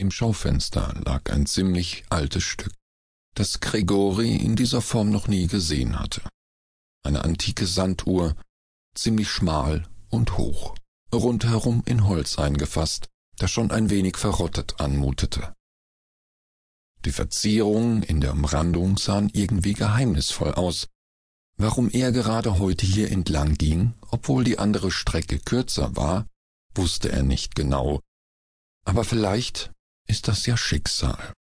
Im Schaufenster lag ein ziemlich altes Stück, das Gregori in dieser Form noch nie gesehen hatte. Eine antike Sanduhr, ziemlich schmal und hoch, rundherum in Holz eingefasst, das schon ein wenig verrottet anmutete. Die Verzierungen in der Umrandung sahen irgendwie geheimnisvoll aus. Warum er gerade heute hier entlang ging, obwohl die andere Strecke kürzer war, wusste er nicht genau. Aber vielleicht ist das ja Schicksal.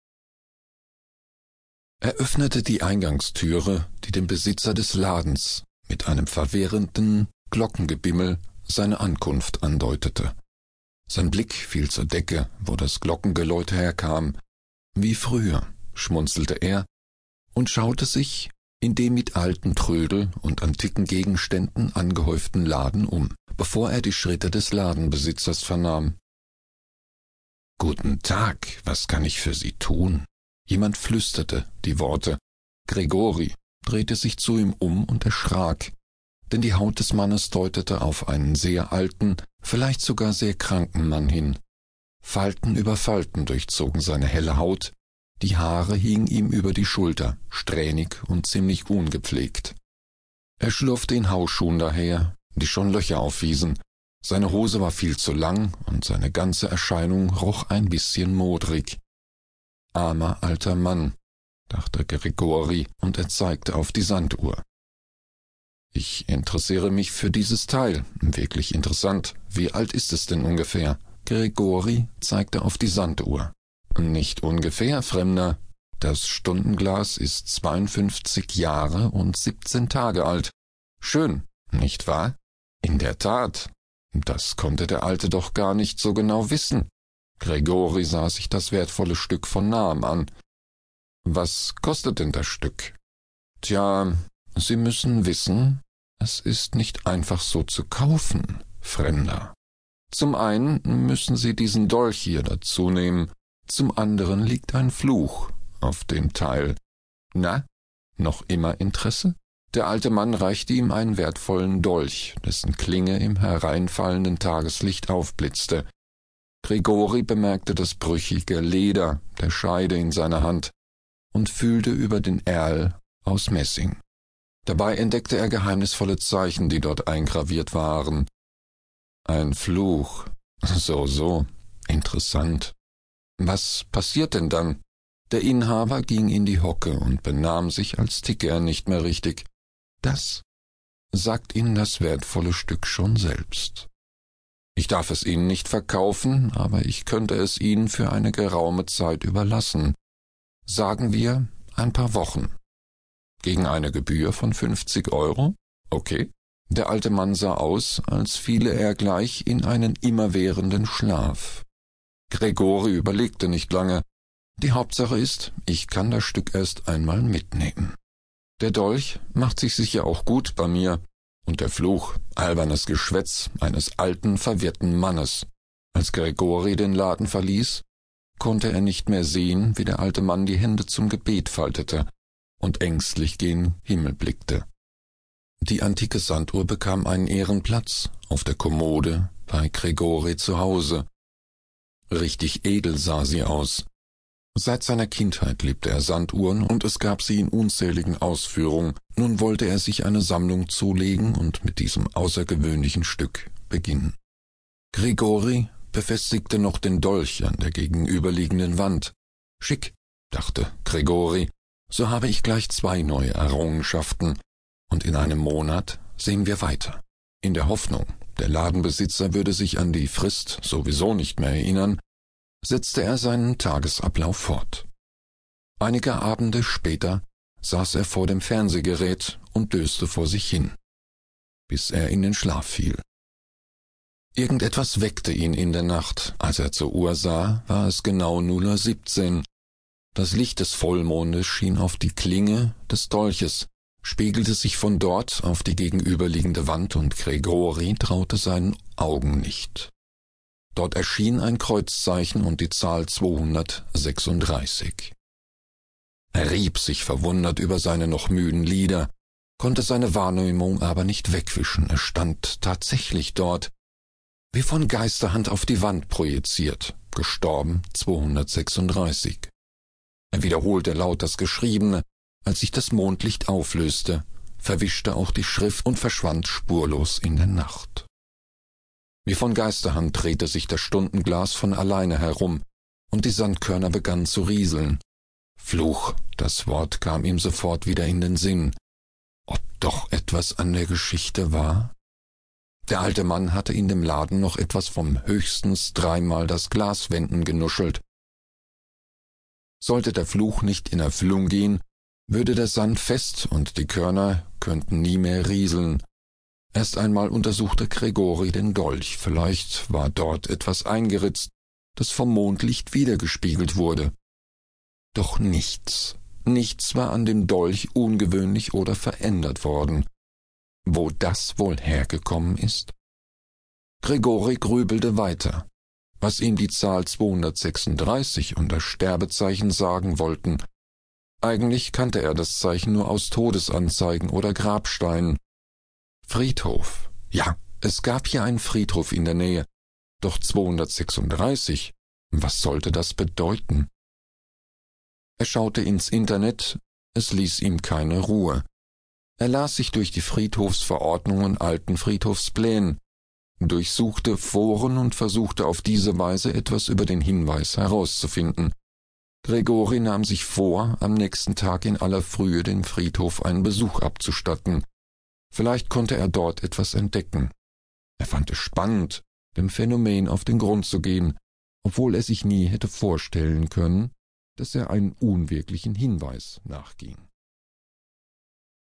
Er öffnete die Eingangstüre, die dem Besitzer des Ladens mit einem verwirrenden Glockengebimmel seine Ankunft andeutete. Sein Blick fiel zur Decke, wo das Glockengeläute herkam. Wie früher, schmunzelte er und schaute sich in dem mit alten Trödel und antiken Gegenständen angehäuften Laden um, bevor er die Schritte des Ladenbesitzers vernahm. Guten Tag, was kann ich für Sie tun? Jemand flüsterte die Worte. Gregori drehte sich zu ihm um und erschrak, denn die Haut des Mannes deutete auf einen sehr alten, vielleicht sogar sehr kranken Mann hin. Falten über Falten durchzogen seine helle Haut, die Haare hingen ihm über die Schulter, strähnig und ziemlich ungepflegt. Er schlurfte in Hausschuhen daher, die schon Löcher aufwiesen, seine Hose war viel zu lang und seine ganze Erscheinung roch ein bisschen modrig. Armer alter Mann, dachte Gregori, und er zeigte auf die Sanduhr. Ich interessiere mich für dieses Teil. Wirklich interessant. Wie alt ist es denn ungefähr? Gregori zeigte auf die Sanduhr. Nicht ungefähr, Fremder. Das Stundenglas ist 52 Jahre und 17 Tage alt. Schön, nicht wahr? In der Tat, das konnte der Alte doch gar nicht so genau wissen. Gregori sah sich das wertvolle Stück von nahem an. Was kostet denn das Stück? Tja, Sie müssen wissen, es ist nicht einfach so zu kaufen, Fremder. Zum einen müssen Sie diesen Dolch hier dazu nehmen, zum anderen liegt ein Fluch auf dem Teil. Na, noch immer Interesse? Der alte Mann reichte ihm einen wertvollen Dolch, dessen Klinge im hereinfallenden Tageslicht aufblitzte. Gregori bemerkte das brüchige Leder der Scheide in seiner Hand und fühlte über den Erl aus Messing. Dabei entdeckte er geheimnisvolle Zeichen, die dort eingraviert waren. Ein Fluch. So, so. Interessant. Was passiert denn dann? Der Inhaber ging in die Hocke und benahm sich, als ticke er nicht mehr richtig. Das sagt Ihnen das wertvolle Stück schon selbst. Ich darf es Ihnen nicht verkaufen, aber ich könnte es Ihnen für eine geraume Zeit überlassen. Sagen wir ein paar Wochen. Gegen eine Gebühr von fünfzig Euro? Okay. Der alte Mann sah aus, als fiele er gleich in einen immerwährenden Schlaf. Gregori überlegte nicht lange. Die Hauptsache ist, ich kann das Stück erst einmal mitnehmen. Der Dolch macht sich sicher auch gut bei mir, und der Fluch, albernes Geschwätz eines alten, verwirrten Mannes. Als Gregori den Laden verließ, konnte er nicht mehr sehen, wie der alte Mann die Hände zum Gebet faltete und ängstlich gen Himmel blickte. Die antike Sanduhr bekam einen Ehrenplatz auf der Kommode bei Gregori zu Hause. Richtig edel sah sie aus, Seit seiner Kindheit liebte er Sanduhren und es gab sie in unzähligen Ausführungen. Nun wollte er sich eine Sammlung zulegen und mit diesem außergewöhnlichen Stück beginnen. Grigori befestigte noch den Dolch an der gegenüberliegenden Wand. Schick, dachte Gregori, so habe ich gleich zwei neue Errungenschaften, und in einem Monat sehen wir weiter. In der Hoffnung, der Ladenbesitzer würde sich an die Frist sowieso nicht mehr erinnern, setzte er seinen Tagesablauf fort. Einige Abende später saß er vor dem Fernsehgerät und döste vor sich hin, bis er in den Schlaf fiel. Irgendetwas weckte ihn in der Nacht. Als er zur Uhr sah, war es genau null Uhr siebzehn. Das Licht des Vollmondes schien auf die Klinge des Dolches, spiegelte sich von dort auf die gegenüberliegende Wand und Gregori traute seinen Augen nicht. Dort erschien ein Kreuzzeichen und die Zahl 236. Er rieb sich verwundert über seine noch müden Lieder, konnte seine Wahrnehmung aber nicht wegwischen. Er stand tatsächlich dort, wie von Geisterhand auf die Wand projiziert, gestorben 236. Er wiederholte laut das Geschriebene, als sich das Mondlicht auflöste, verwischte auch die Schrift und verschwand spurlos in der Nacht. Wie von Geisterhand drehte sich das Stundenglas von alleine herum, und die Sandkörner begannen zu rieseln. Fluch, das Wort kam ihm sofort wieder in den Sinn. Ob doch etwas an der Geschichte war? Der alte Mann hatte in dem Laden noch etwas vom höchstens dreimal das Glas wenden genuschelt. Sollte der Fluch nicht in Erfüllung gehen, würde der Sand fest und die Körner könnten nie mehr rieseln. Erst einmal untersuchte Gregori den Dolch, vielleicht war dort etwas eingeritzt, das vom Mondlicht wiedergespiegelt wurde. Doch nichts, nichts war an dem Dolch ungewöhnlich oder verändert worden. Wo das wohl hergekommen ist? Gregori grübelte weiter. Was ihm die Zahl 236 und das Sterbezeichen sagen wollten, eigentlich kannte er das Zeichen nur aus Todesanzeigen oder Grabsteinen. Friedhof. Ja, es gab hier einen Friedhof in der Nähe. Doch 236, was sollte das bedeuten? Er schaute ins Internet, es ließ ihm keine Ruhe. Er las sich durch die Friedhofsverordnungen alten Friedhofsplänen, durchsuchte Foren und versuchte auf diese Weise etwas über den Hinweis herauszufinden. Gregori nahm sich vor, am nächsten Tag in aller Frühe den Friedhof einen Besuch abzustatten. Vielleicht konnte er dort etwas entdecken. Er fand es spannend, dem Phänomen auf den Grund zu gehen, obwohl er sich nie hätte vorstellen können, dass er einen unwirklichen Hinweis nachging.